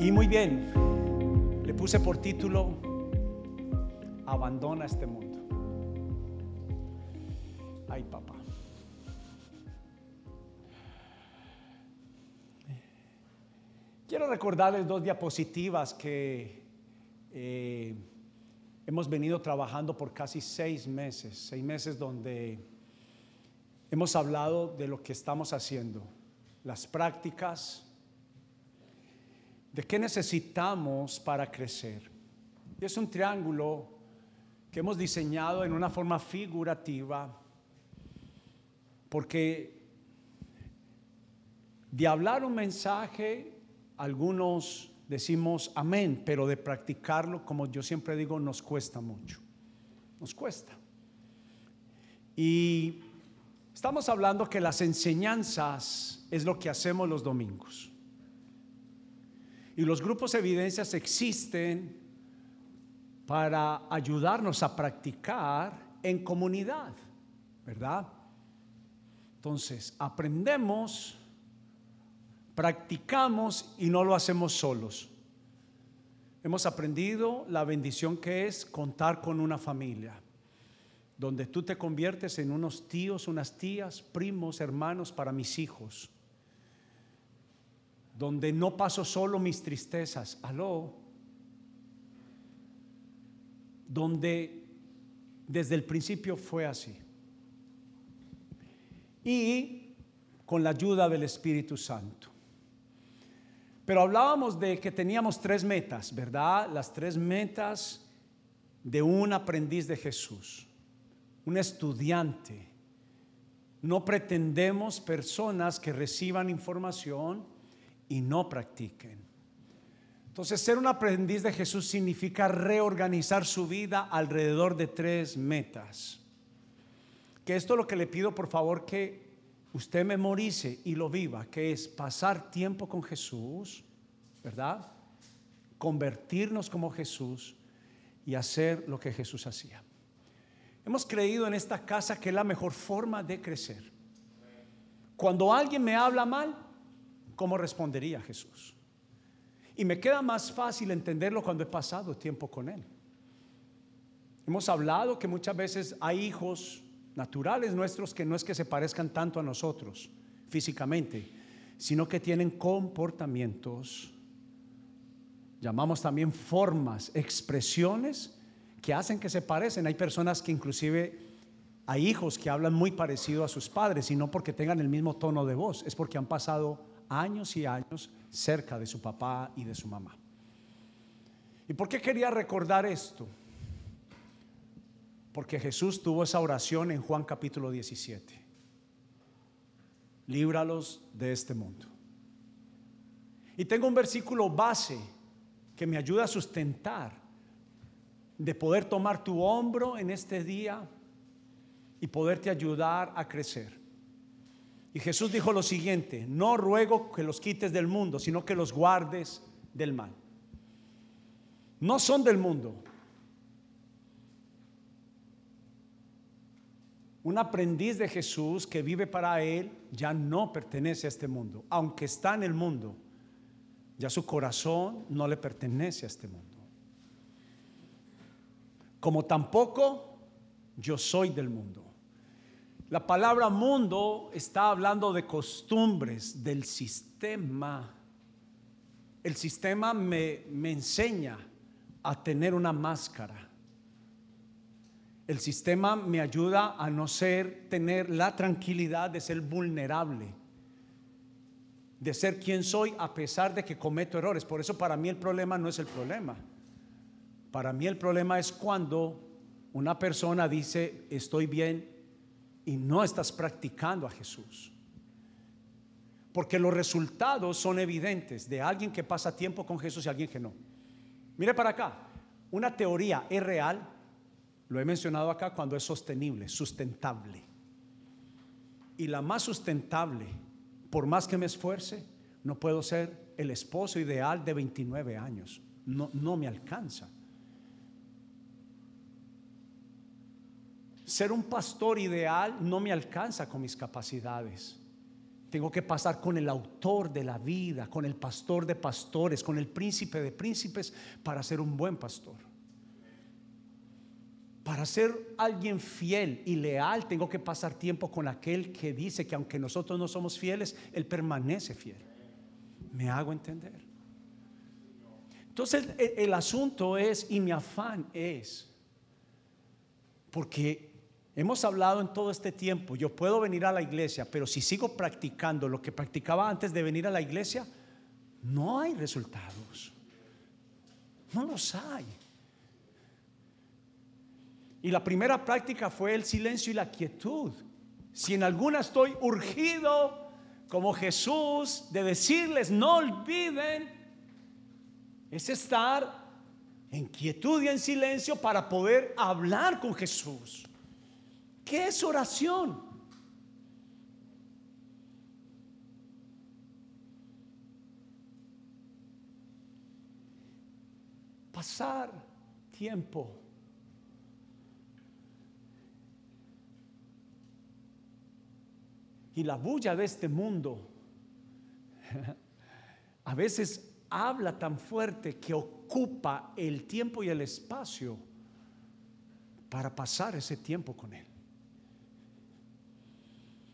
Y muy bien, le puse por título, Abandona este mundo. Ay, papá. Quiero recordarles dos diapositivas que eh, hemos venido trabajando por casi seis meses, seis meses donde hemos hablado de lo que estamos haciendo, las prácticas, de qué necesitamos para crecer. Y es un triángulo que hemos diseñado en una forma figurativa, porque de hablar un mensaje, algunos decimos amén, pero de practicarlo, como yo siempre digo, nos cuesta mucho. Nos cuesta. Y estamos hablando que las enseñanzas es lo que hacemos los domingos. Y los grupos de evidencias existen para ayudarnos a practicar en comunidad, ¿verdad? Entonces, aprendemos, practicamos y no lo hacemos solos. Hemos aprendido la bendición que es contar con una familia, donde tú te conviertes en unos tíos, unas tías, primos, hermanos para mis hijos donde no paso solo mis tristezas, aló, donde desde el principio fue así. Y con la ayuda del Espíritu Santo. Pero hablábamos de que teníamos tres metas, ¿verdad? Las tres metas de un aprendiz de Jesús, un estudiante. No pretendemos personas que reciban información y no practiquen. Entonces, ser un aprendiz de Jesús significa reorganizar su vida alrededor de tres metas. Que esto es lo que le pido, por favor, que usted memorice y lo viva, que es pasar tiempo con Jesús, ¿verdad? Convertirnos como Jesús y hacer lo que Jesús hacía. Hemos creído en esta casa que es la mejor forma de crecer. Cuando alguien me habla mal, ¿cómo respondería Jesús? Y me queda más fácil entenderlo cuando he pasado tiempo con Él. Hemos hablado que muchas veces hay hijos naturales nuestros que no es que se parezcan tanto a nosotros físicamente, sino que tienen comportamientos, llamamos también formas, expresiones que hacen que se parecen. Hay personas que inclusive hay hijos que hablan muy parecido a sus padres y no porque tengan el mismo tono de voz, es porque han pasado años y años cerca de su papá y de su mamá. ¿Y por qué quería recordar esto? Porque Jesús tuvo esa oración en Juan capítulo 17. Líbralos de este mundo. Y tengo un versículo base que me ayuda a sustentar de poder tomar tu hombro en este día y poderte ayudar a crecer. Y Jesús dijo lo siguiente, no ruego que los quites del mundo, sino que los guardes del mal. No son del mundo. Un aprendiz de Jesús que vive para Él ya no pertenece a este mundo, aunque está en el mundo, ya su corazón no le pertenece a este mundo. Como tampoco yo soy del mundo. La palabra mundo está hablando de costumbres, del sistema. El sistema me, me enseña a tener una máscara. El sistema me ayuda a no ser, tener la tranquilidad de ser vulnerable, de ser quien soy a pesar de que cometo errores. Por eso para mí el problema no es el problema. Para mí el problema es cuando una persona dice, estoy bien y no estás practicando a Jesús. Porque los resultados son evidentes de alguien que pasa tiempo con Jesús y alguien que no. Mire para acá, una teoría es real, lo he mencionado acá cuando es sostenible, sustentable. Y la más sustentable, por más que me esfuerce, no puedo ser el esposo ideal de 29 años. No, no me alcanza. Ser un pastor ideal no me alcanza con mis capacidades. Tengo que pasar con el autor de la vida, con el pastor de pastores, con el príncipe de príncipes para ser un buen pastor. Para ser alguien fiel y leal tengo que pasar tiempo con aquel que dice que aunque nosotros no somos fieles, Él permanece fiel. ¿Me hago entender? Entonces el, el asunto es, y mi afán es, porque Hemos hablado en todo este tiempo, yo puedo venir a la iglesia, pero si sigo practicando lo que practicaba antes de venir a la iglesia, no hay resultados. No los hay. Y la primera práctica fue el silencio y la quietud. Si en alguna estoy urgido, como Jesús, de decirles, no olviden, es estar en quietud y en silencio para poder hablar con Jesús. ¿Qué es oración? Pasar tiempo y la bulla de este mundo a veces habla tan fuerte que ocupa el tiempo y el espacio para pasar ese tiempo con Él.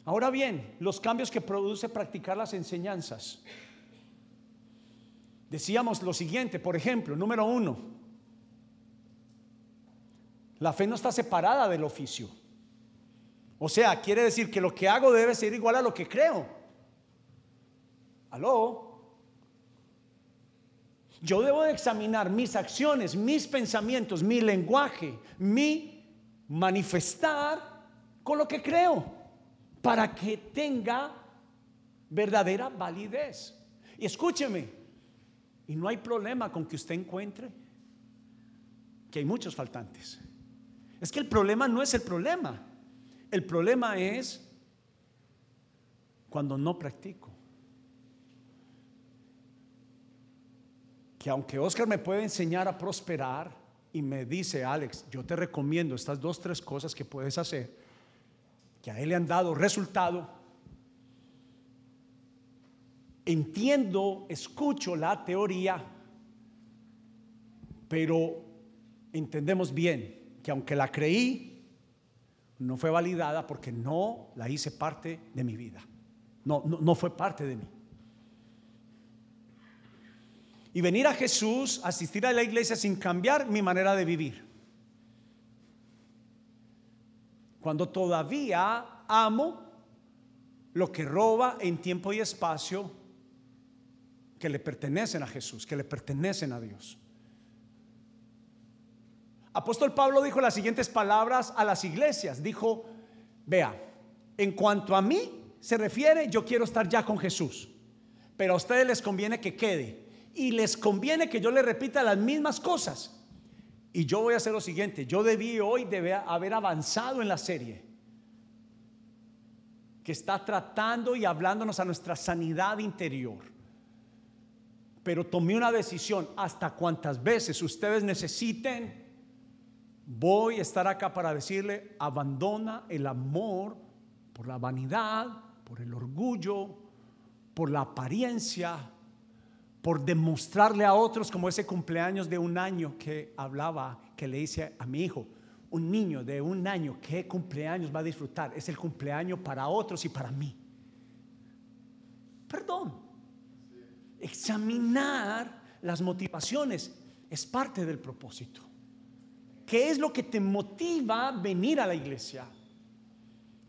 Ahora bien, los cambios que produce practicar las enseñanzas. Decíamos lo siguiente, por ejemplo, número uno, la fe no está separada del oficio. O sea, quiere decir que lo que hago debe ser igual a lo que creo. ¿Aló? Yo debo de examinar mis acciones, mis pensamientos, mi lenguaje, mi manifestar con lo que creo para que tenga verdadera validez. Y escúcheme, y no hay problema con que usted encuentre que hay muchos faltantes. Es que el problema no es el problema. El problema es cuando no practico. Que aunque Oscar me puede enseñar a prosperar y me dice, Alex, yo te recomiendo estas dos, tres cosas que puedes hacer, que a él le han dado resultado, entiendo, escucho la teoría, pero entendemos bien que aunque la creí, no fue validada porque no la hice parte de mi vida. No, no, no fue parte de mí. Y venir a Jesús, asistir a la iglesia sin cambiar mi manera de vivir. Cuando todavía amo lo que roba en tiempo y espacio que le pertenecen a Jesús, que le pertenecen a Dios. Apóstol Pablo dijo las siguientes palabras a las iglesias. Dijo, vea, en cuanto a mí se refiere, yo quiero estar ya con Jesús. Pero a ustedes les conviene que quede. Y les conviene que yo le repita las mismas cosas. Y yo voy a hacer lo siguiente, yo debí hoy haber avanzado en la serie que está tratando y hablándonos a nuestra sanidad interior. Pero tomé una decisión, hasta cuantas veces ustedes necesiten, voy a estar acá para decirle, abandona el amor por la vanidad, por el orgullo, por la apariencia, por demostrarle a otros como ese cumpleaños de un año que hablaba, que le hice a mi hijo. Un niño de un año, ¿qué cumpleaños va a disfrutar? Es el cumpleaños para otros y para mí. Perdón. Examinar las motivaciones es parte del propósito. ¿Qué es lo que te motiva a venir a la iglesia?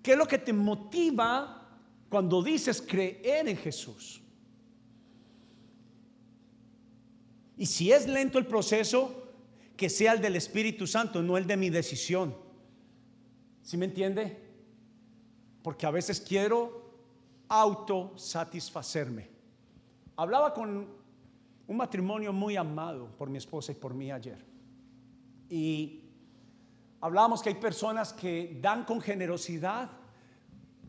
¿Qué es lo que te motiva cuando dices creer en Jesús? Y si es lento el proceso, que sea el del Espíritu Santo, no el de mi decisión. ¿Sí me entiende? Porque a veces quiero autosatisfacerme. Hablaba con un matrimonio muy amado por mi esposa y por mí ayer. Y hablábamos que hay personas que dan con generosidad,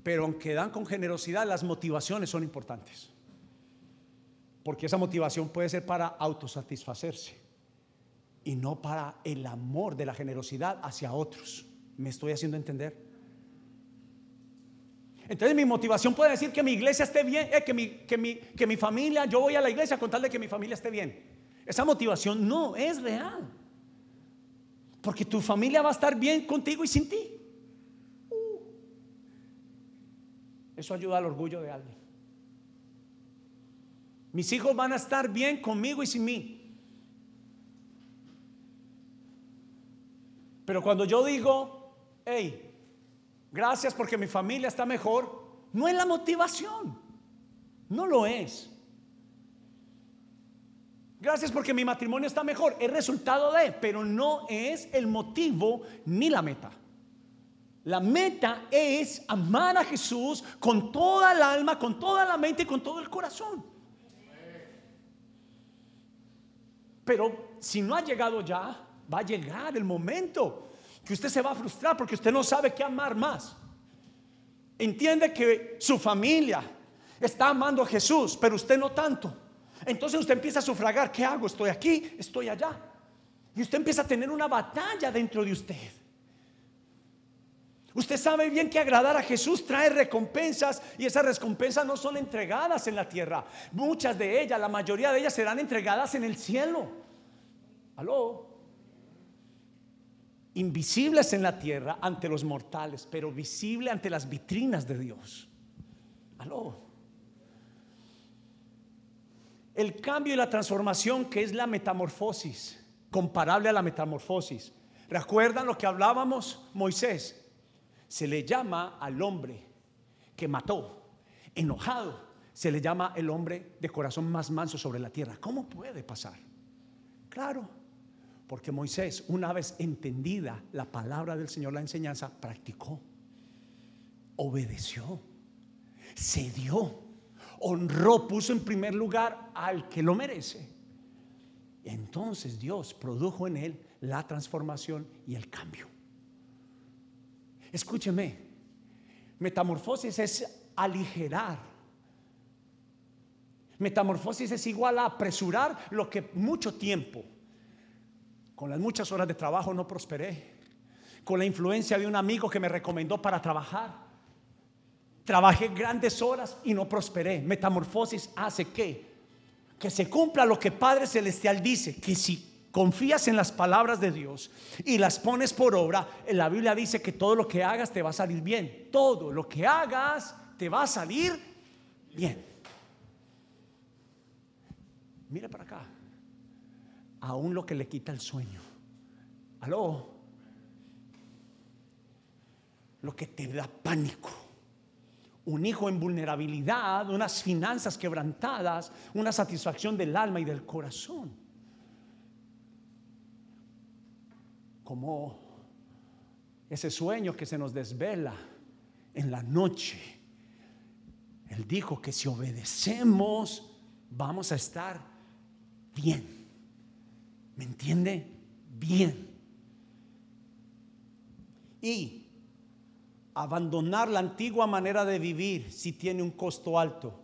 pero aunque dan con generosidad, las motivaciones son importantes porque esa motivación puede ser para autosatisfacerse y no para el amor de la generosidad hacia otros. ¿Me estoy haciendo entender? Entonces mi motivación puede decir que mi iglesia esté bien, eh, que, mi, que, mi, que mi familia, yo voy a la iglesia con tal de que mi familia esté bien. Esa motivación no es real. Porque tu familia va a estar bien contigo y sin ti. Uh. Eso ayuda al orgullo de alguien. Mis hijos van a estar bien conmigo y sin mí. Pero cuando yo digo, hey, gracias porque mi familia está mejor, no es la motivación. No lo es. Gracias porque mi matrimonio está mejor. Es resultado de, pero no es el motivo ni la meta. La meta es amar a Jesús con toda el alma, con toda la mente y con todo el corazón. Pero si no ha llegado ya, va a llegar el momento que usted se va a frustrar porque usted no sabe qué amar más. Entiende que su familia está amando a Jesús, pero usted no tanto. Entonces usted empieza a sufragar, ¿qué hago? Estoy aquí, estoy allá. Y usted empieza a tener una batalla dentro de usted. Usted sabe bien que agradar a Jesús trae recompensas y esas recompensas no son entregadas en la tierra. Muchas de ellas, la mayoría de ellas serán entregadas en el cielo. Aló invisibles en la tierra ante los mortales, pero visible ante las vitrinas de Dios. Aló. El cambio y la transformación que es la metamorfosis, comparable a la metamorfosis. ¿Recuerdan lo que hablábamos Moisés? Se le llama al hombre que mató, enojado, se le llama el hombre de corazón más manso sobre la tierra. ¿Cómo puede pasar? Claro, porque Moisés, una vez entendida la palabra del Señor, la enseñanza, practicó, obedeció, se dio, honró, puso en primer lugar al que lo merece. Entonces Dios produjo en él la transformación y el cambio. Escúcheme, metamorfosis es aligerar. Metamorfosis es igual a apresurar lo que mucho tiempo con las muchas horas de trabajo no prosperé. Con la influencia de un amigo que me recomendó para trabajar. Trabajé grandes horas y no prosperé. Metamorfosis hace que que se cumpla lo que Padre Celestial dice, que si confías en las palabras de Dios y las pones por obra, la Biblia dice que todo lo que hagas te va a salir bien. Todo lo que hagas te va a salir bien. Mira para acá aún lo que le quita el sueño. Aló. Lo que te da pánico. Un hijo en vulnerabilidad, unas finanzas quebrantadas, una satisfacción del alma y del corazón. Como ese sueño que se nos desvela en la noche. Él dijo que si obedecemos vamos a estar bien. ¿Me entiende? Bien. Y abandonar la antigua manera de vivir si tiene un costo alto.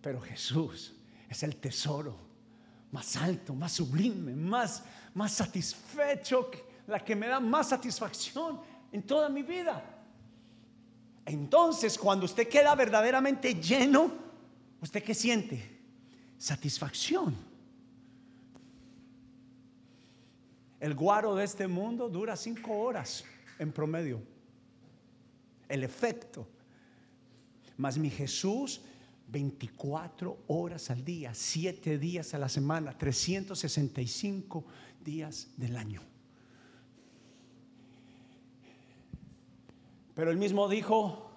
Pero Jesús es el tesoro más alto, más sublime, más, más satisfecho, la que me da más satisfacción en toda mi vida. Entonces, cuando usted queda verdaderamente lleno, ¿usted qué siente? Satisfacción. El guaro de este mundo dura cinco horas en promedio. El efecto. Mas mi Jesús, 24 horas al día, 7 días a la semana, 365 días del año. Pero él mismo dijo,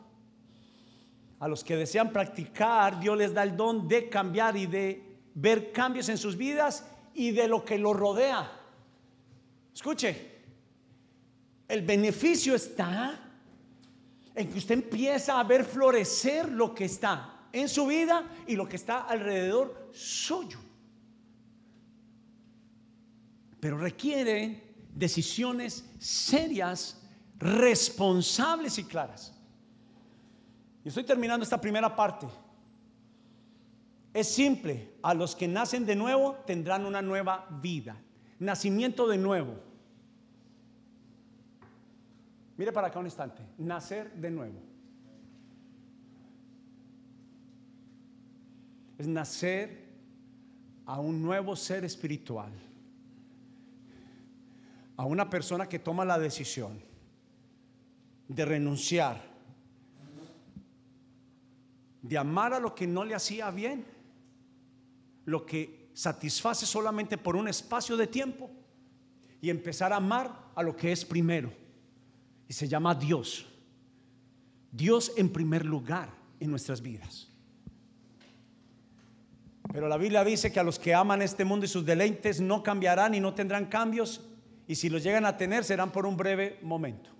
a los que desean practicar, Dios les da el don de cambiar y de ver cambios en sus vidas y de lo que los rodea. Escuche, el beneficio está en que usted empieza a ver florecer lo que está en su vida y lo que está alrededor suyo. Pero requiere decisiones serias, responsables y claras. Y estoy terminando esta primera parte. Es simple, a los que nacen de nuevo tendrán una nueva vida. Nacimiento de nuevo. Mire para acá un instante. Nacer de nuevo. Es nacer a un nuevo ser espiritual. A una persona que toma la decisión de renunciar, de amar a lo que no le hacía bien, lo que satisface solamente por un espacio de tiempo y empezar a amar a lo que es primero. Y se llama Dios. Dios en primer lugar en nuestras vidas. Pero la Biblia dice que a los que aman este mundo y sus deleites no cambiarán y no tendrán cambios. Y si los llegan a tener serán por un breve momento.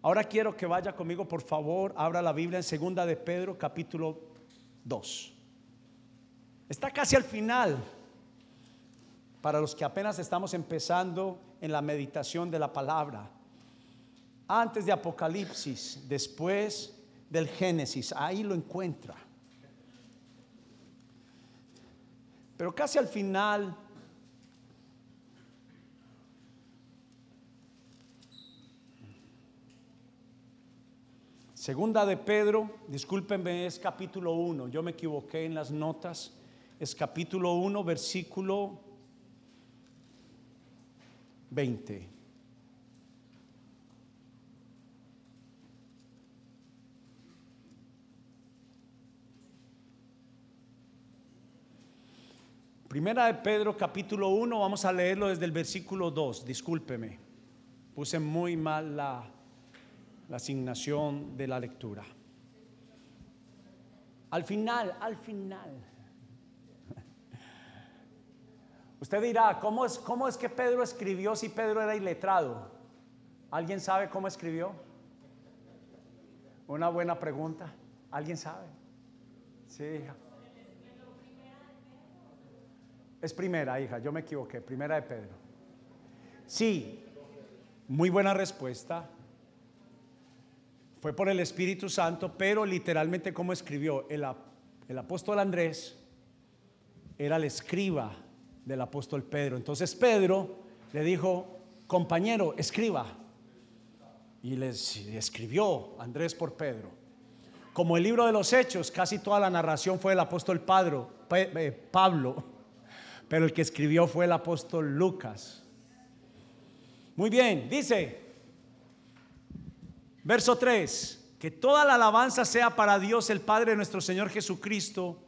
Ahora quiero que vaya conmigo, por favor, abra la Biblia en segunda de Pedro, capítulo 2. Está casi al final. Para los que apenas estamos empezando en la meditación de la palabra. Antes de Apocalipsis, después del Génesis, ahí lo encuentra. Pero casi al final Segunda de Pedro, discúlpenme, es capítulo 1, yo me equivoqué en las notas, es capítulo 1, versículo 20. Primera de Pedro capítulo 1, vamos a leerlo desde el versículo 2, discúlpeme, puse muy mal la, la asignación de la lectura. Al final, al final. Usted dirá, ¿cómo es, ¿cómo es que Pedro escribió si Pedro era iletrado? ¿Alguien sabe cómo escribió? Una buena pregunta. ¿Alguien sabe? Sí, hija. Es primera, hija, yo me equivoqué, primera de Pedro. Sí, muy buena respuesta fue por el Espíritu Santo, pero literalmente como escribió el, el apóstol Andrés, era el escriba del apóstol Pedro. Entonces Pedro le dijo, compañero, escriba. Y les escribió Andrés por Pedro. Como el libro de los hechos, casi toda la narración fue del apóstol eh, Pablo, pero el que escribió fue el apóstol Lucas. Muy bien, dice, Verso 3, que toda la alabanza sea para Dios el Padre nuestro Señor Jesucristo.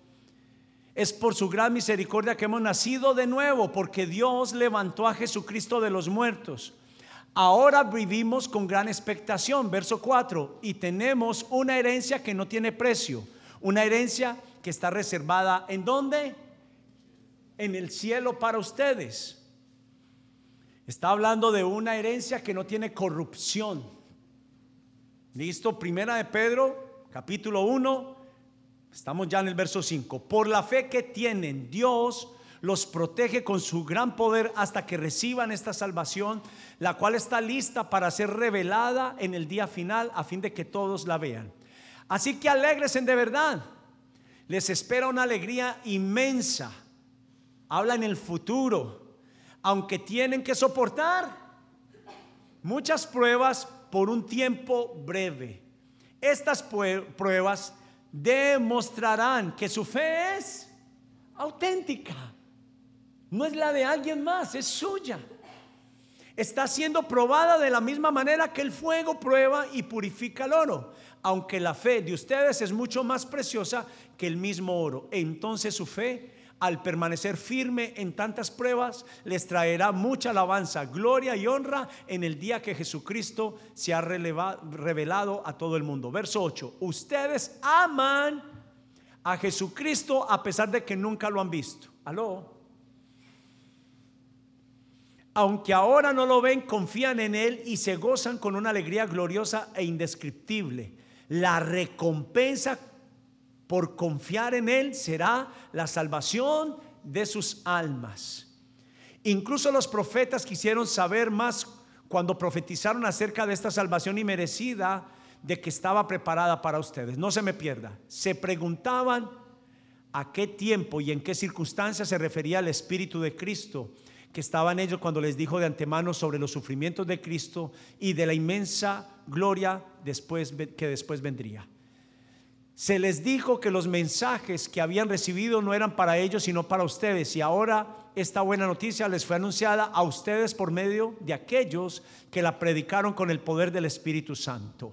Es por su gran misericordia que hemos nacido de nuevo, porque Dios levantó a Jesucristo de los muertos. Ahora vivimos con gran expectación, verso 4, y tenemos una herencia que no tiene precio, una herencia que está reservada en dónde? En el cielo para ustedes. Está hablando de una herencia que no tiene corrupción Listo, primera de Pedro, capítulo 1, estamos ya en el verso 5. Por la fe que tienen, Dios los protege con su gran poder hasta que reciban esta salvación, la cual está lista para ser revelada en el día final a fin de que todos la vean. Así que alegresen de verdad. Les espera una alegría inmensa. Habla en el futuro, aunque tienen que soportar muchas pruebas por un tiempo breve. Estas pruebas demostrarán que su fe es auténtica. No es la de alguien más, es suya. Está siendo probada de la misma manera que el fuego prueba y purifica el oro. Aunque la fe de ustedes es mucho más preciosa que el mismo oro. Entonces su fe al permanecer firme en tantas pruebas, les traerá mucha alabanza, gloria y honra en el día que Jesucristo se ha revelado a todo el mundo. Verso 8, ustedes aman a Jesucristo a pesar de que nunca lo han visto. Aló. Aunque ahora no lo ven, confían en Él y se gozan con una alegría gloriosa e indescriptible. La recompensa por confiar en Él será la salvación de sus almas. Incluso los profetas quisieron saber más cuando profetizaron acerca de esta salvación inmerecida de que estaba preparada para ustedes. No se me pierda. Se preguntaban a qué tiempo y en qué circunstancias se refería el Espíritu de Cristo que estaban ellos cuando les dijo de antemano sobre los sufrimientos de Cristo y de la inmensa gloria que después vendría. Se les dijo que los mensajes que habían recibido no eran para ellos, sino para ustedes. Y ahora esta buena noticia les fue anunciada a ustedes por medio de aquellos que la predicaron con el poder del Espíritu Santo,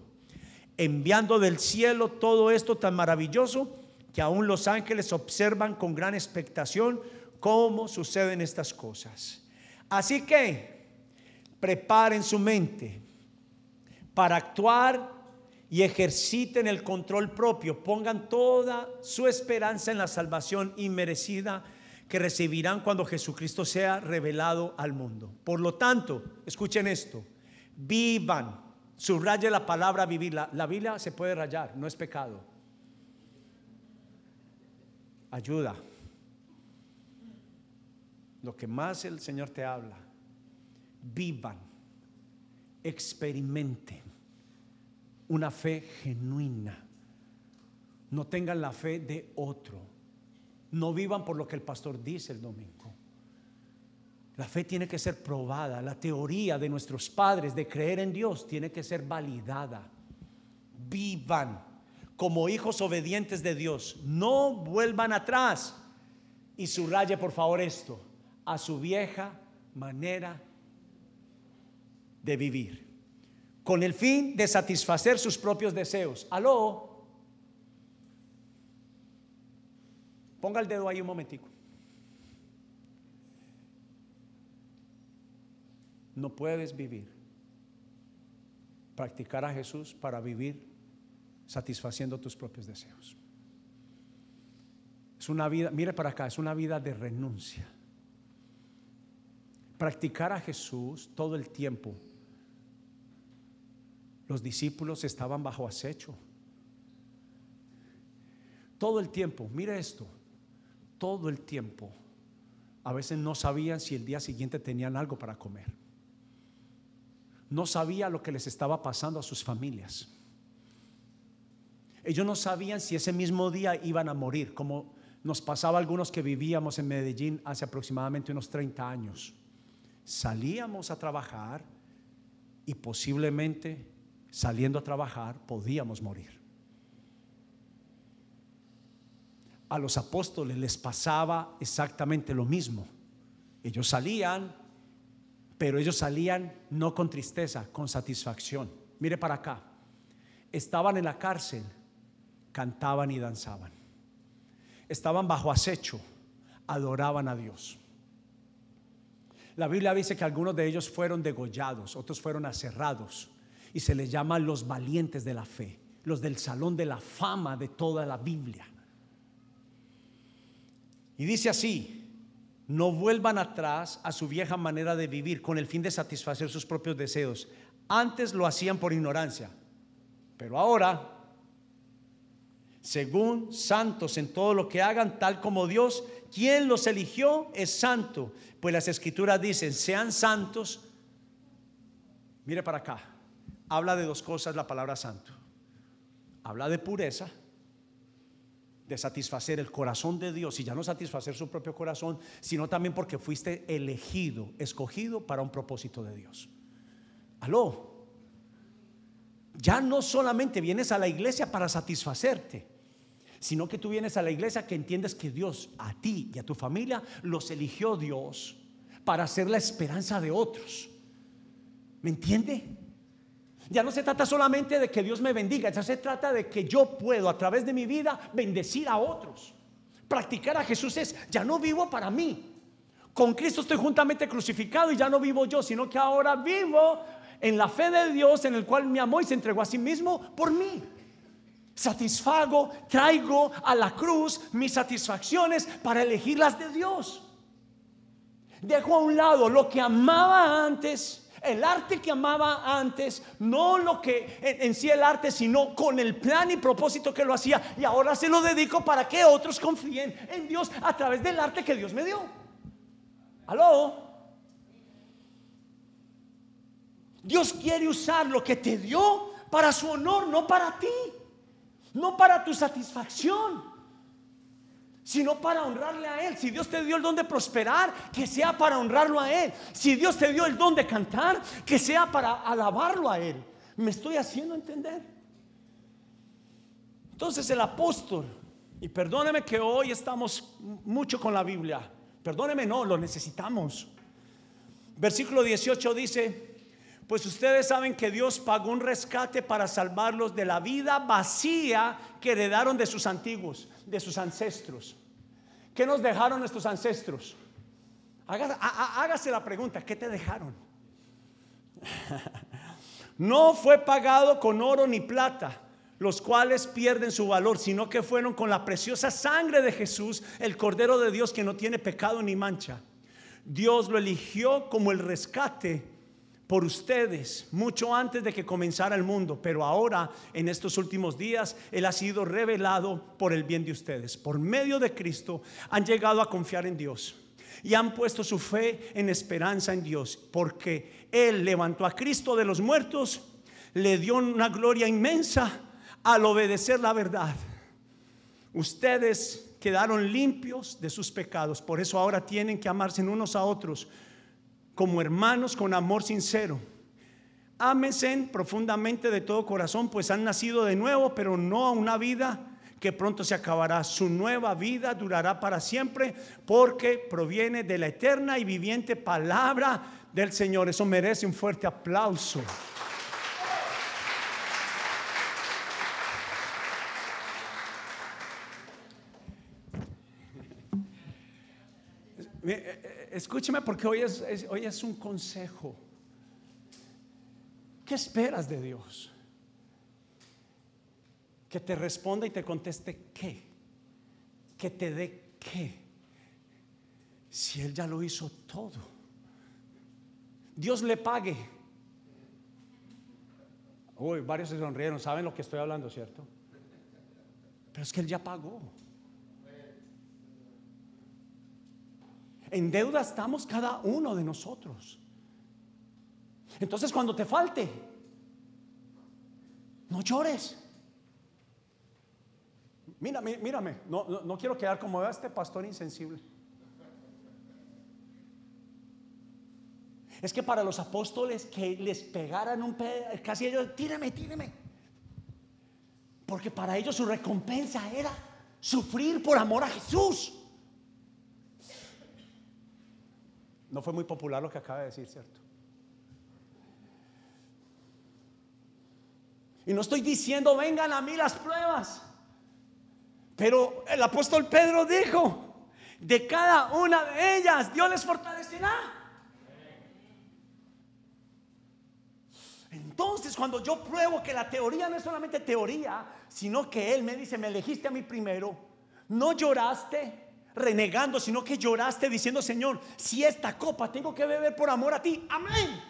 enviando del cielo todo esto tan maravilloso que aún los ángeles observan con gran expectación cómo suceden estas cosas. Así que preparen su mente para actuar y ejerciten el control propio. Pongan toda su esperanza en la salvación inmerecida que recibirán cuando Jesucristo sea revelado al mundo. Por lo tanto, escuchen esto, vivan, subraye la palabra vivir. La, la Biblia se puede rayar, no es pecado. Ayuda lo que más el Señor te habla, vivan, experimenten una fe genuina. No tengan la fe de otro. No vivan por lo que el pastor dice el domingo. La fe tiene que ser probada. La teoría de nuestros padres de creer en Dios tiene que ser validada. Vivan como hijos obedientes de Dios. No vuelvan atrás. Y subraye por favor esto a su vieja manera de vivir, con el fin de satisfacer sus propios deseos. Aló, ponga el dedo ahí un momentico. No puedes vivir, practicar a Jesús para vivir satisfaciendo tus propios deseos. Es una vida, mire para acá, es una vida de renuncia practicar a Jesús todo el tiempo, los discípulos estaban bajo acecho. Todo el tiempo, mire esto, todo el tiempo. A veces no sabían si el día siguiente tenían algo para comer. No sabía lo que les estaba pasando a sus familias. Ellos no sabían si ese mismo día iban a morir, como nos pasaba a algunos que vivíamos en Medellín hace aproximadamente unos 30 años salíamos a trabajar y posiblemente saliendo a trabajar podíamos morir. A los apóstoles les pasaba exactamente lo mismo. Ellos salían, pero ellos salían no con tristeza, con satisfacción. Mire para acá. Estaban en la cárcel, cantaban y danzaban. Estaban bajo acecho, adoraban a Dios. La Biblia dice que algunos de ellos fueron degollados, otros fueron aserrados y se les llama los valientes de la fe, los del salón de la fama de toda la Biblia. Y dice así, no vuelvan atrás a su vieja manera de vivir con el fin de satisfacer sus propios deseos. Antes lo hacían por ignorancia, pero ahora, según santos en todo lo que hagan, tal como Dios quien los eligió es santo. Pues las escrituras dicen, sean santos. Mire para acá. Habla de dos cosas la palabra santo. Habla de pureza, de satisfacer el corazón de Dios y ya no satisfacer su propio corazón, sino también porque fuiste elegido, escogido para un propósito de Dios. Aló. Ya no solamente vienes a la iglesia para satisfacerte sino que tú vienes a la iglesia que entiendes que Dios a ti y a tu familia los eligió Dios para ser la esperanza de otros. ¿Me entiende? Ya no se trata solamente de que Dios me bendiga, ya se trata de que yo puedo a través de mi vida bendecir a otros. Practicar a Jesús es, ya no vivo para mí. Con Cristo estoy juntamente crucificado y ya no vivo yo, sino que ahora vivo en la fe de Dios en el cual me amó y se entregó a sí mismo por mí satisfago, traigo a la cruz mis satisfacciones para elegir las de Dios. Dejo a un lado lo que amaba antes, el arte que amaba antes, no lo que en, sí el arte, sino con el plan y propósito que lo hacía. Y ahora se lo dedico para que otros confíen en Dios a través del arte que Dios me dio. ¿Aló? Dios quiere usar lo que te dio para su honor, no para ti no para tu satisfacción. Sino para honrarle a Él. Si Dios te dio el don de prosperar, que sea para honrarlo a Él. Si Dios te dio el don de cantar, que sea para alabarlo a Él. ¿Me estoy haciendo entender? Entonces el apóstol, y perdóneme que hoy estamos mucho con la Biblia, perdóneme, no, lo necesitamos. Versículo 18 dice, pues ustedes saben que Dios pagó un rescate para salvarlos de la vida vacía que heredaron de sus antiguos, de sus ancestros. ¿Qué nos dejaron nuestros ancestros? Hágase, la pregunta, ¿qué te dejaron? no fue pagado con oro ni plata, los cuales pierden su valor, sino que fueron con la preciosa sangre de Jesús, el Cordero de Dios que no tiene pecado ni mancha. Dios lo eligió como el rescate por ustedes mucho antes de que comenzara el mundo, pero ahora en estos últimos días Él ha sido revelado por el bien de ustedes. Por medio de Cristo han llegado a confiar en Dios y han puesto su fe en esperanza en Dios, porque Él levantó a Cristo de los muertos, le dio una gloria inmensa al obedecer la verdad. Ustedes quedaron limpios de sus pecados, por eso ahora tienen que amarse unos a otros como hermanos con amor sincero. Ámense profundamente de todo corazón, pues han nacido de nuevo, pero no a una vida que pronto se acabará. Su nueva vida durará para siempre porque proviene de la eterna y viviente palabra del Señor. Eso merece un fuerte aplauso. Escúcheme porque hoy es, hoy es un consejo. ¿Qué esperas de Dios? Que te responda y te conteste qué. Que te dé qué. Si Él ya lo hizo todo. Dios le pague. Uy, varios se sonrieron, saben lo que estoy hablando, ¿cierto? Pero es que Él ya pagó. En deuda estamos cada uno de nosotros. Entonces cuando te falte, no llores. Mírame, mírame, no, no, quiero quedar como este pastor insensible. Es que para los apóstoles que les pegaran un pedo, casi ellos, tírame, tírame. Porque para ellos su recompensa era sufrir por amor a Jesús. No fue muy popular lo que acaba de decir, ¿cierto? Y no estoy diciendo, vengan a mí las pruebas. Pero el apóstol Pedro dijo, de cada una de ellas Dios les fortalecerá. Entonces, cuando yo pruebo que la teoría no es solamente teoría, sino que Él me dice, me elegiste a mí primero, no lloraste, renegando, sino que lloraste diciendo, Señor, si esta copa tengo que beber por amor a ti, amén.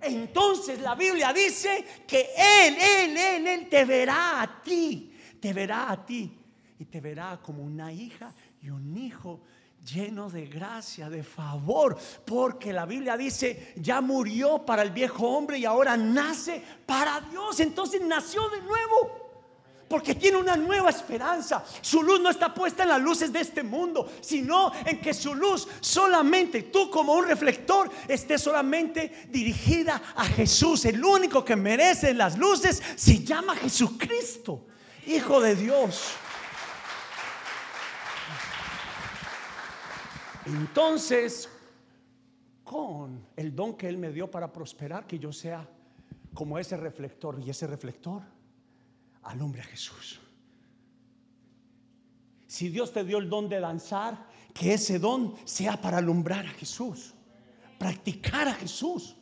Entonces la Biblia dice que Él, Él, Él, Él te verá a ti, te verá a ti y te verá como una hija y un hijo lleno de gracia, de favor, porque la Biblia dice, ya murió para el viejo hombre y ahora nace para Dios, entonces nació de nuevo porque tiene una nueva esperanza. Su luz no está puesta en las luces de este mundo, sino en que su luz solamente, tú como un reflector, esté solamente dirigida a Jesús. El único que merece las luces se llama Jesucristo, Hijo de Dios. Entonces, con el don que Él me dio para prosperar, que yo sea como ese reflector y ese reflector alumbre a Jesús. Si Dios te dio el don de danzar, que ese don sea para alumbrar a Jesús, practicar a Jesús.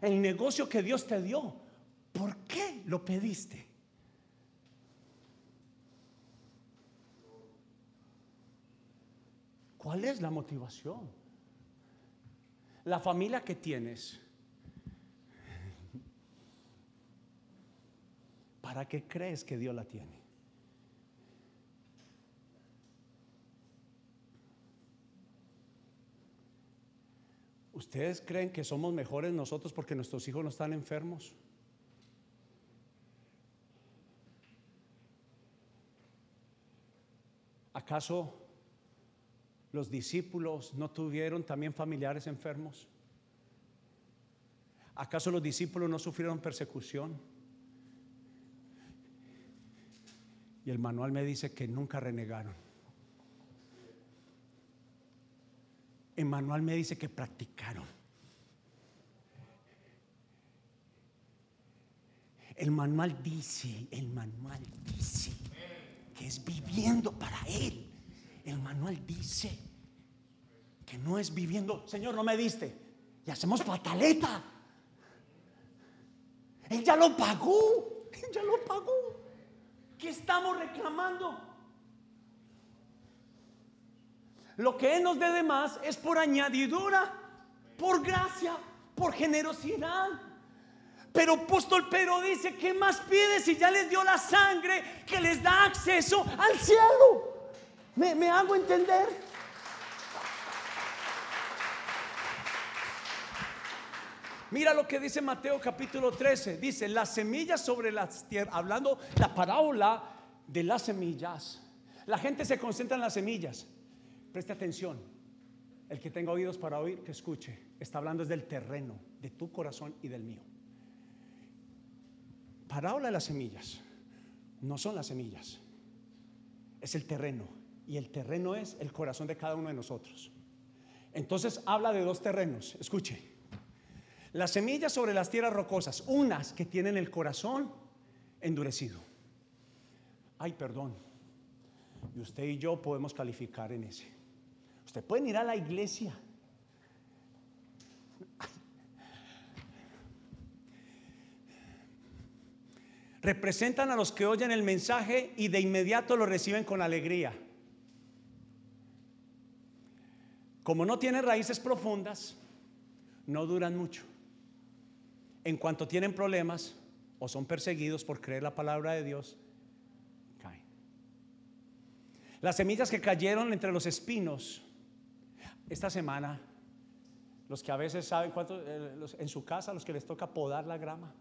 El negocio que Dios te dio, ¿por qué lo pediste? ¿Cuál es la motivación? La familia que tienes. ¿Para qué crees que Dios la tiene? ¿Ustedes creen que somos mejores nosotros porque nuestros hijos no están enfermos? ¿Acaso los discípulos no tuvieron también familiares enfermos? ¿Acaso los discípulos no sufrieron persecución? Y el manual me dice que nunca renegaron. El manual me dice que practicaron. El manual dice, el manual dice que es viviendo para Él. El manual dice que no es viviendo, Señor, no me diste. Y hacemos pataleta. Él ya lo pagó. Él ya lo pagó. ¿Qué estamos reclamando? Lo que Él nos dé de más es por añadidura, por gracia, por generosidad. Pero apóstol Pedro dice, ¿qué más pide si ya les dio la sangre que les da acceso al cielo? ¿Me, me hago entender? Mira lo que dice Mateo capítulo 13. Dice, las semillas sobre las tierras, hablando la parábola de las semillas. La gente se concentra en las semillas. Preste atención. El que tenga oídos para oír, que escuche. Está hablando del terreno, de tu corazón y del mío parábola de las semillas no son las semillas, es el terreno. Y el terreno es el corazón de cada uno de nosotros. Entonces habla de dos terrenos. Escuche. Las semillas sobre las tierras rocosas, unas que tienen el corazón endurecido. Ay, perdón. Y usted y yo podemos calificar en ese. Usted puede ir a la iglesia representan a los que oyen el mensaje y de inmediato lo reciben con alegría. Como no tienen raíces profundas, no duran mucho. En cuanto tienen problemas o son perseguidos por creer la palabra de Dios, caen. Las semillas que cayeron entre los espinos, esta semana, los que a veces saben cuánto, eh, en su casa, los que les toca podar la grama,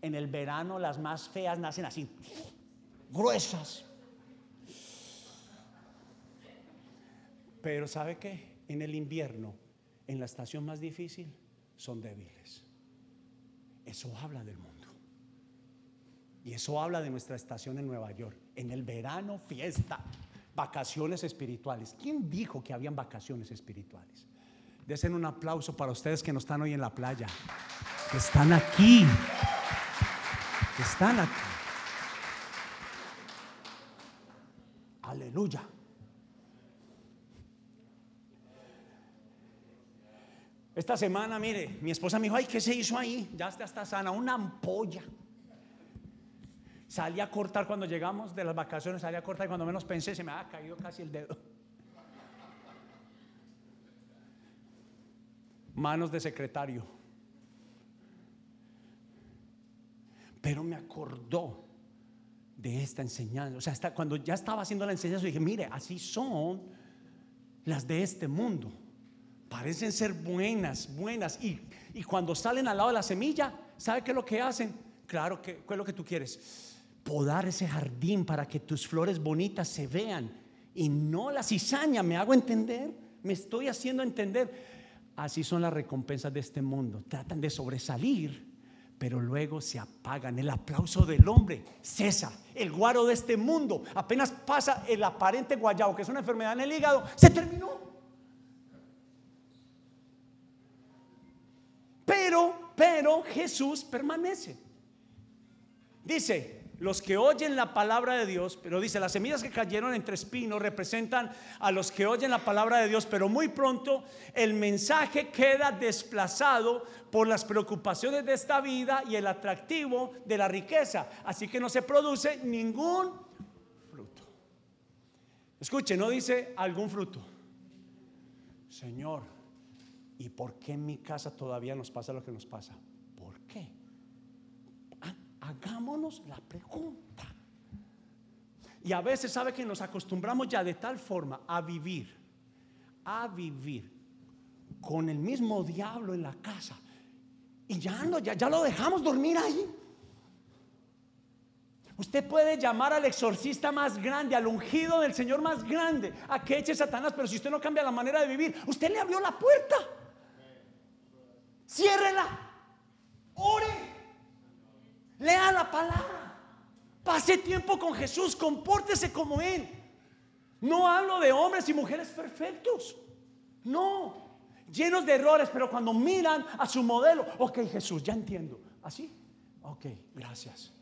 en el verano las más feas nacen así, gruesas. Pero ¿sabe qué? En el invierno, en la estación más difícil, son débiles. Eso habla del mundo. Y eso habla de nuestra estación en Nueva York. En el verano, fiesta, vacaciones espirituales. ¿Quién dijo que habían vacaciones espirituales? Desen un aplauso para ustedes que no están hoy en la playa, que están aquí están aquí. Aleluya. Esta semana, mire, mi esposa me dijo, ay, ¿qué se hizo ahí? Ya está, está sana, una ampolla. Salí a cortar cuando llegamos de las vacaciones, salí a cortar y cuando menos pensé se me ha caído casi el dedo. Manos de secretario. Pero me acordó de esta enseñanza. O sea, hasta cuando ya estaba haciendo la enseñanza, dije, mire, así son las de este mundo. Parecen ser buenas, buenas. Y, cuando salen al lado de la semilla, ¿sabe qué es lo que hacen? Claro, que, ¿qué es lo que tú quieres? Podar ese jardín para que tus flores bonitas se vean. Y no la cizaña, ¿me hago entender? Me estoy haciendo entender. Así son las recompensas de este mundo. Tratan de sobresalir pero luego se apagan. El aplauso del hombre cesa. El guaro de este mundo, apenas pasa el aparente guayao, que es una enfermedad en el hígado, se terminó. Pero, pero Jesús permanece. Dice, los que oyen la palabra de Dios, pero dice, las semillas que cayeron entre espinos representan a los que oyen la palabra de Dios, pero muy pronto el mensaje queda desplazado por las preocupaciones de esta vida y el atractivo de la riqueza. Así que no se produce ningún fruto. Escuche, no dice algún fruto. Señor, ¿y por qué en mi casa todavía nos pasa lo que nos pasa? ¿Por qué? hagámonos la pregunta. Y a veces sabe que nos acostumbramos ya de tal forma a vivir, a vivir con el mismo diablo en la casa. Y ya, no, ya, ya lo dejamos dormir ahí. Usted puede llamar al exorcista más grande, al ungido del Señor más grande, a que eche Satanás, pero si usted no cambia la manera de vivir, usted le abrió la puerta. Ciérrela. Ore. Lea la palabra. Pase tiempo con Jesús. Compórtese como Él. No hablo de hombres y mujeres perfectos. No. Llenos de errores, pero cuando miran a su modelo, ok Jesús, ya entiendo. ¿Así? Ok, gracias.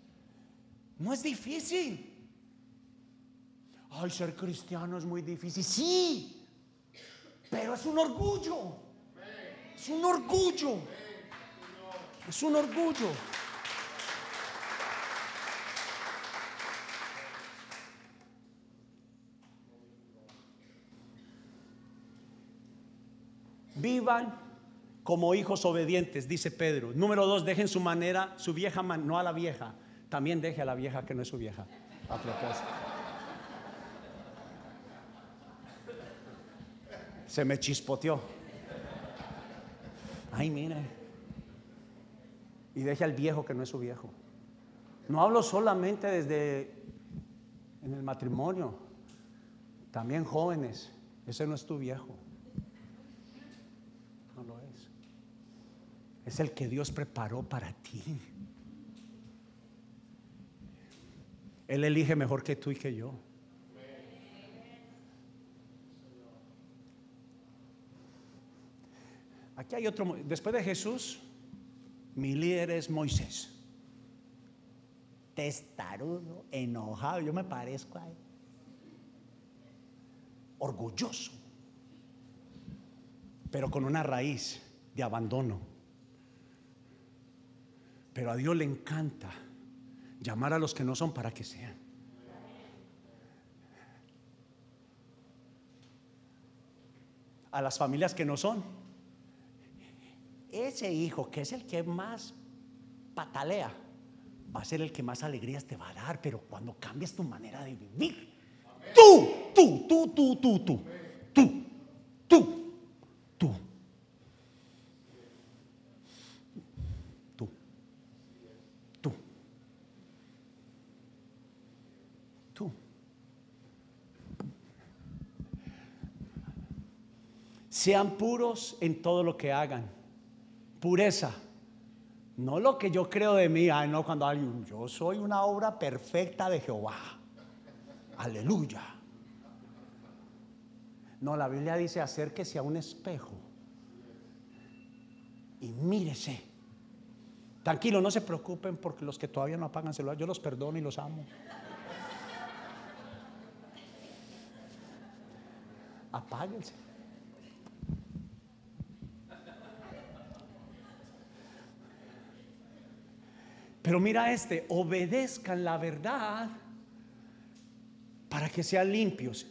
No es difícil. Ay, ser cristiano es muy difícil. Sí, pero es un orgullo. Es un orgullo. Es un orgullo. Vivan como hijos obedientes, dice Pedro. Número dos, dejen su manera, su vieja man, no a la vieja. También deje a la vieja que no es su vieja. A propósito. Se me chispoteó. Ay, mire. Y deje al viejo que no es su viejo. No hablo solamente desde en el matrimonio. También jóvenes. Ese no es tu viejo. No lo es. Es el que Dios preparó para ti. Él elige mejor que tú y que yo. Aquí hay otro, después de Jesús, mi líder es Moisés. Testarudo, enojado, yo me parezco a él. Orgulloso, pero con una raíz de abandono. Pero a Dios le encanta llamar a los que no son para que sean. A las familias que no son. Ese hijo que es el que más patalea, va a ser el que más alegrías te va a dar, pero cuando cambias tu manera de vivir, tú, tú, tú, tú, tú, tú, tú, tú, tú, Sean puros en todo lo que hagan. Pureza. No lo que yo creo de mí, ay no, cuando alguien, yo soy una obra perfecta de Jehová. Aleluya. No, la Biblia dice acérquese a un espejo y mírese. Tranquilo, no se preocupen porque los que todavía no apagan celular, yo los perdono y los amo. Apáguense. Pero mira este, obedezcan la verdad para que sean limpios.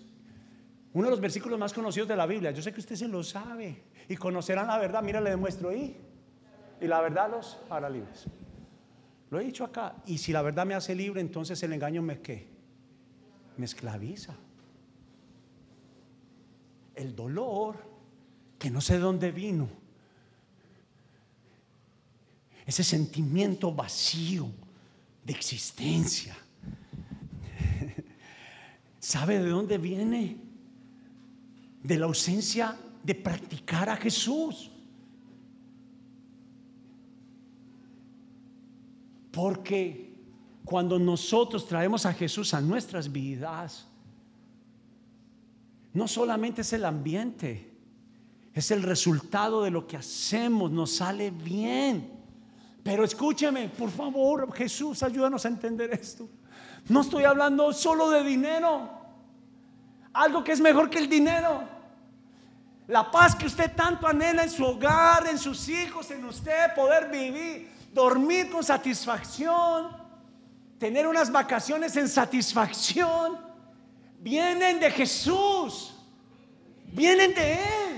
Uno de los versículos más conocidos de la Biblia, yo sé que usted se lo sabe y conocerán la verdad, mira, le demuestro ahí. Y la verdad los hará libres. Lo he dicho acá, y si la verdad me hace libre, entonces el engaño me qué? Me esclaviza. El dolor, que no sé de dónde vino, ese sentimiento vacío de existencia. ¿Sabe de dónde viene? De la ausencia de practicar a Jesús. Porque cuando nosotros traemos a Jesús a nuestras vidas, no solamente es el ambiente, es el resultado de lo que hacemos, nos sale bien. Pero escúcheme, por favor, Jesús, ayúdanos a entender esto. No estoy hablando solo de dinero. Algo que es mejor que el dinero. La paz que usted tanto anhela en su hogar, en sus hijos, en usted, poder vivir, dormir con satisfacción, tener unas vacaciones en satisfacción, vienen de Jesús, vienen de Él.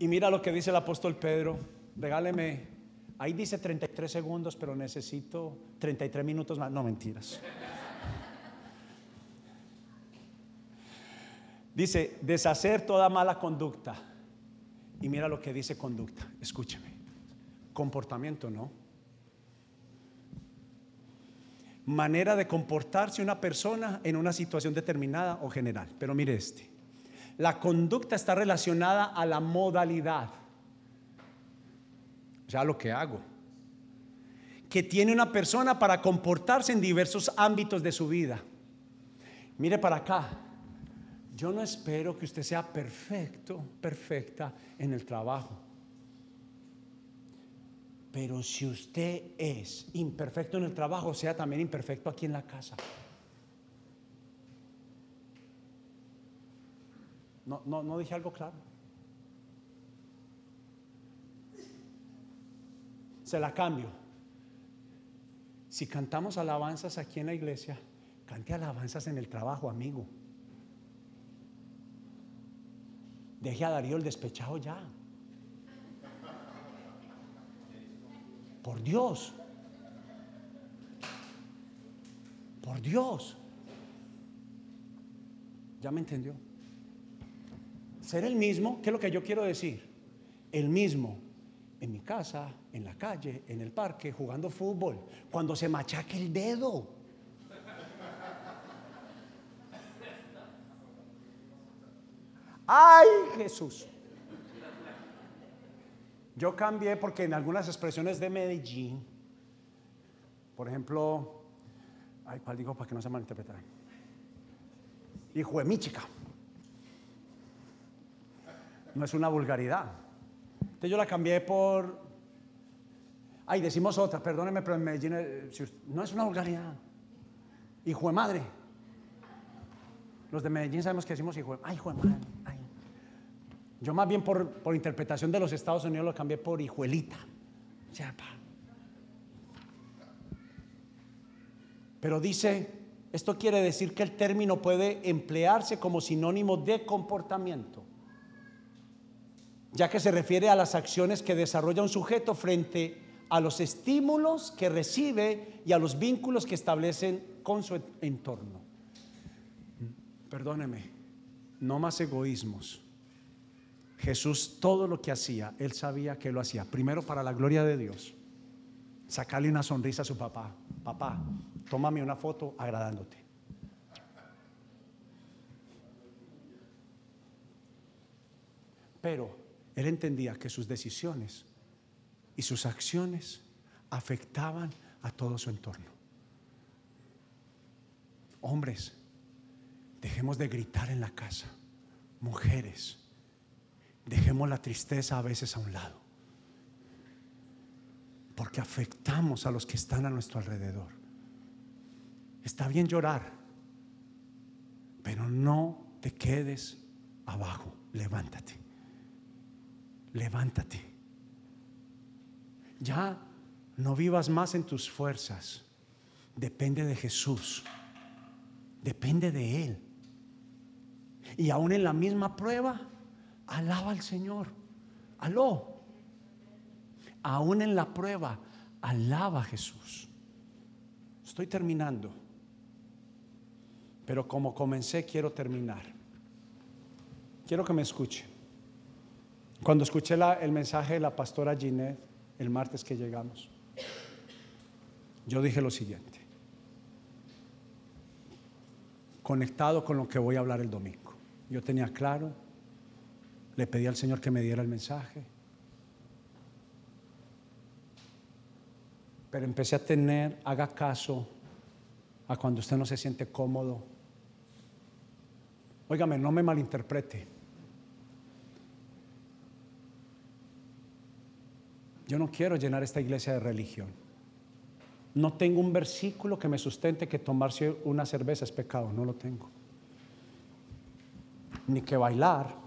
Y mira lo que dice el apóstol Pedro. Regáleme, ahí dice 33 segundos, pero necesito 33 minutos más. No, mentiras. Dice, deshacer toda mala conducta. Y mira lo que dice conducta. Escúcheme. Comportamiento, ¿no? Manera de comportarse una persona en una situación determinada o general. Pero mire este. La conducta está relacionada a la modalidad. O sea, lo que hago. Que tiene una persona para comportarse en diversos ámbitos de su vida. Mire para acá. Yo no espero que usted sea perfecto, perfecta en el trabajo. Pero si usted es imperfecto en el trabajo, sea también imperfecto aquí en la casa. No, no, no dije algo claro. Se la cambio. Si cantamos alabanzas aquí en la iglesia, cante alabanzas en el trabajo, amigo. Deje a Darío el despechado ya. Por Dios. Por Dios. ¿Ya me entendió? Ser el mismo, ¿qué es lo que yo quiero decir? El mismo en mi casa, en la calle, en el parque, jugando fútbol, cuando se machaque el dedo. Ay, Jesús. Yo cambié porque en algunas expresiones de Medellín, por ejemplo, ay, ¿cuál digo para que no se malinterpreten? Hijo de mi chica. No es una vulgaridad. Entonces yo la cambié por. Ay, decimos otra, perdóneme, pero en Medellín eh, no es una vulgaridad. Hijo de madre. Los de Medellín sabemos que decimos hijo de, ay, hijo de madre. Yo más bien por, interpretación de los Estados Unidos lo cambié por hijuelita. Pero dice, esto quiere decir que el término puede emplearse como sinónimo de comportamiento, ya que se refiere a las acciones que desarrolla un sujeto frente a los estímulos que recibe y a los vínculos que establecen con su entorno. Perdóneme, no más egoísmos Jesús todo lo que hacía, él sabía que lo hacía. Primero para la gloria de Dios. Sacarle una sonrisa a su papá. Papá, tómame una foto agradándote. Pero él entendía que sus decisiones y sus acciones afectaban a todo su entorno. Hombres, dejemos de gritar en la casa. Mujeres, Dejemos la tristeza a veces a un lado. Porque afectamos a los que están a nuestro alrededor. Está bien llorar, pero no te quedes abajo. Levántate. Levántate. Ya no vivas más en tus fuerzas. Depende de Jesús. Depende de Él. Y aún en la misma prueba, alaba al Señor. Aló. Aún en la prueba, alaba a Jesús. Estoy terminando. Pero como comencé, quiero terminar. Quiero que me escuche. Cuando escuché el mensaje de la pastora Ginette el martes que llegamos, yo dije lo siguiente. Conectado con lo que voy a hablar el domingo. Yo tenía claro le pedí al Señor que me diera el mensaje. Pero empecé a tener, haga caso a cuando usted no se siente cómodo. Óigame, no me malinterprete. Yo no quiero llenar esta iglesia de religión. No tengo un versículo que me sustente que tomarse una cerveza es pecado, no lo tengo. Ni que bailar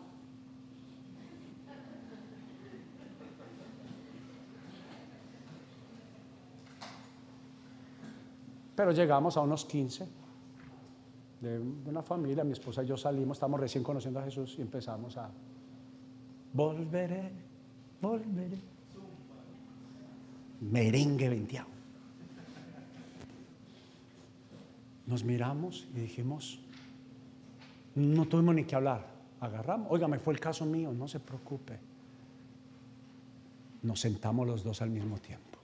Pero llegamos a unos 15 de una familia, mi esposa y yo salimos, estamos recién conociendo a Jesús y empezamos a volveré, volveré. Merengue venteado. Nos miramos y dijimos, No tuvimos ni que hablar. Agarramos. Oiga, me fue el caso mío, no se preocupe. Nos sentamos los dos al mismo tiempo.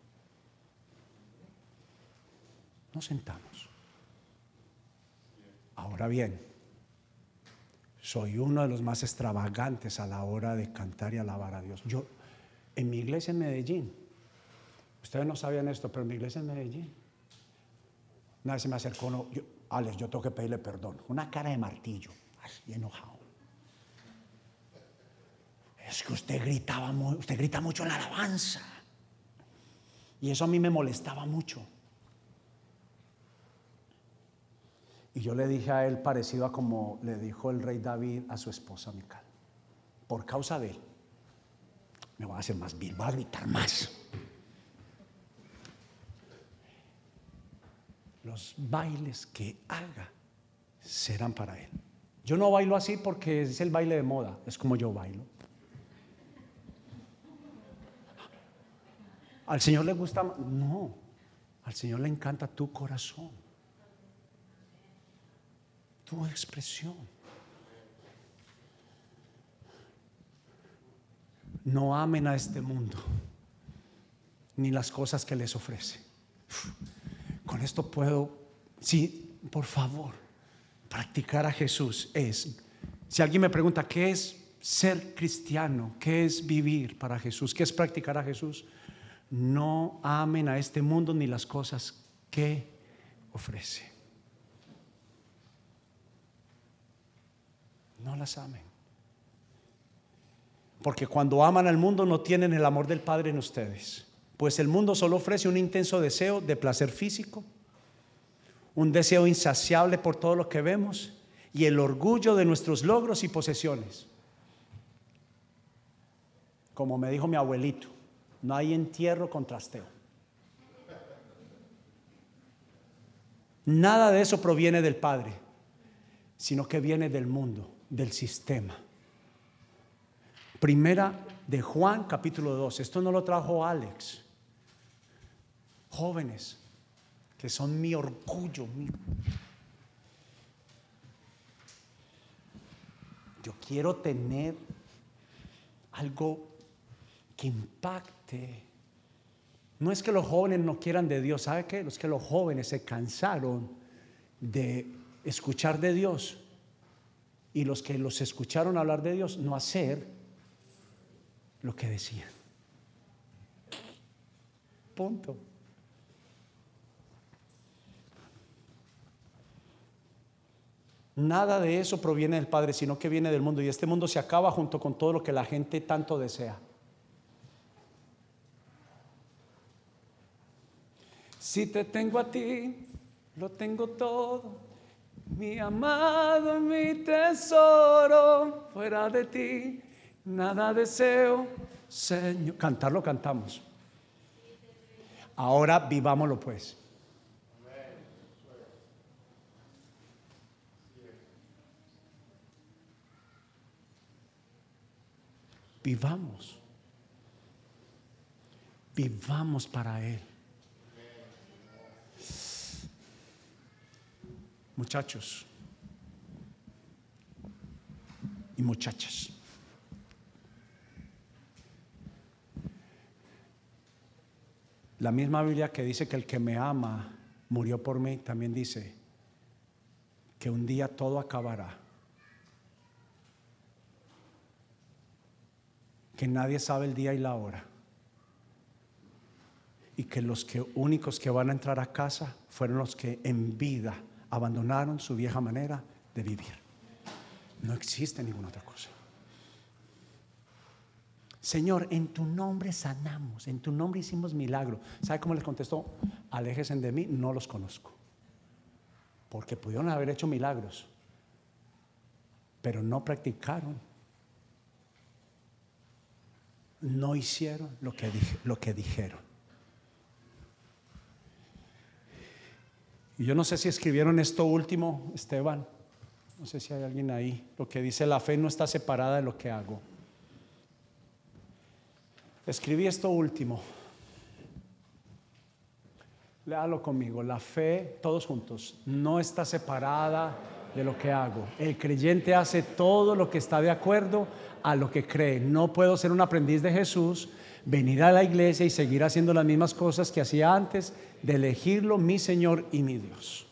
Nos sentamos. Ahora bien, soy uno de los más extravagantes a la hora de cantar y alabar a Dios. Yo, en mi iglesia en Medellín, ustedes no sabían esto, pero en mi iglesia en Medellín, nadie se me acercó, no, yo, Alex, yo tengo que pedirle perdón. Una cara de martillo, así enojado. Es que usted gritaba, usted grita mucho en la alabanza. Y eso a mí me molestaba mucho. Y yo le dije a él parecido a como le dijo el rey David a su esposa Mical. Por causa de él, me voy a hacer más bien, voy a gritar más. Los bailes que haga serán para él. Yo no bailo así porque es el baile de moda, es como yo bailo. ¿Al Señor le gusta? No, al Señor le encanta tu corazón tu expresión. No amen a este mundo ni las cosas que les ofrece. Con esto puedo, sí, por favor, practicar a Jesús es, si alguien me pregunta, ¿qué es ser cristiano? ¿Qué es vivir para Jesús? ¿Qué es practicar a Jesús? No amen a este mundo ni las cosas que ofrece. no las amen. Porque cuando aman al mundo no tienen el amor del Padre en ustedes. Pues el mundo solo ofrece un intenso deseo de placer físico, un deseo insaciable por todo lo que vemos y el orgullo de nuestros logros y posesiones. Como me dijo mi abuelito, no hay entierro con trasteo. Nada de eso proviene del Padre, sino que viene del mundo del sistema. Primera de Juan capítulo 2. Esto no lo trajo Alex. Jóvenes, que son mi orgullo. Yo quiero tener algo que impacte. No es que los jóvenes no quieran de Dios, ¿sabe qué? Es que los jóvenes se cansaron de escuchar de Dios y los que los escucharon hablar de Dios no hacer lo que decían. Punto. Nada de eso proviene del Padre, sino que viene del mundo. Y este mundo se acaba junto con todo lo que la gente tanto desea. Si te tengo a ti, lo tengo todo mi amado, mi tesoro, fuera de ti, nada deseo, Señor. Cantarlo cantamos. Ahora vivámoslo pues. Vivamos. Vivamos para Él. muchachos y muchachas. La misma Biblia que dice que el que me ama murió por mí, también dice que un día todo acabará. Que nadie sabe el día y la hora. Y que los únicos que van a entrar a casa fueron los que en vida abandonaron su vieja manera de vivir. No existe ninguna otra cosa. Señor, en tu nombre sanamos, en tu nombre hicimos milagro. ¿Sabe cómo les contestó? Aléjense de mí, no los conozco. Porque pudieron haber hecho milagros, pero no practicaron. No hicieron lo que, dijeron. Y yo no sé si escribieron esto último, Esteban. No sé si hay alguien ahí. Lo que dice la fe no está separada de lo que hago. Escribí esto último. Léalo conmigo. La fe, todos juntos, no está separada de lo que hago. El creyente hace todo lo que está de acuerdo a lo que cree. No puedo ser un aprendiz de Jesús, venir a la iglesia y seguir haciendo las mismas cosas que hacía antes de elegirlo mi Señor y mi Dios.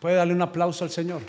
Puede darle un aplauso al Señor.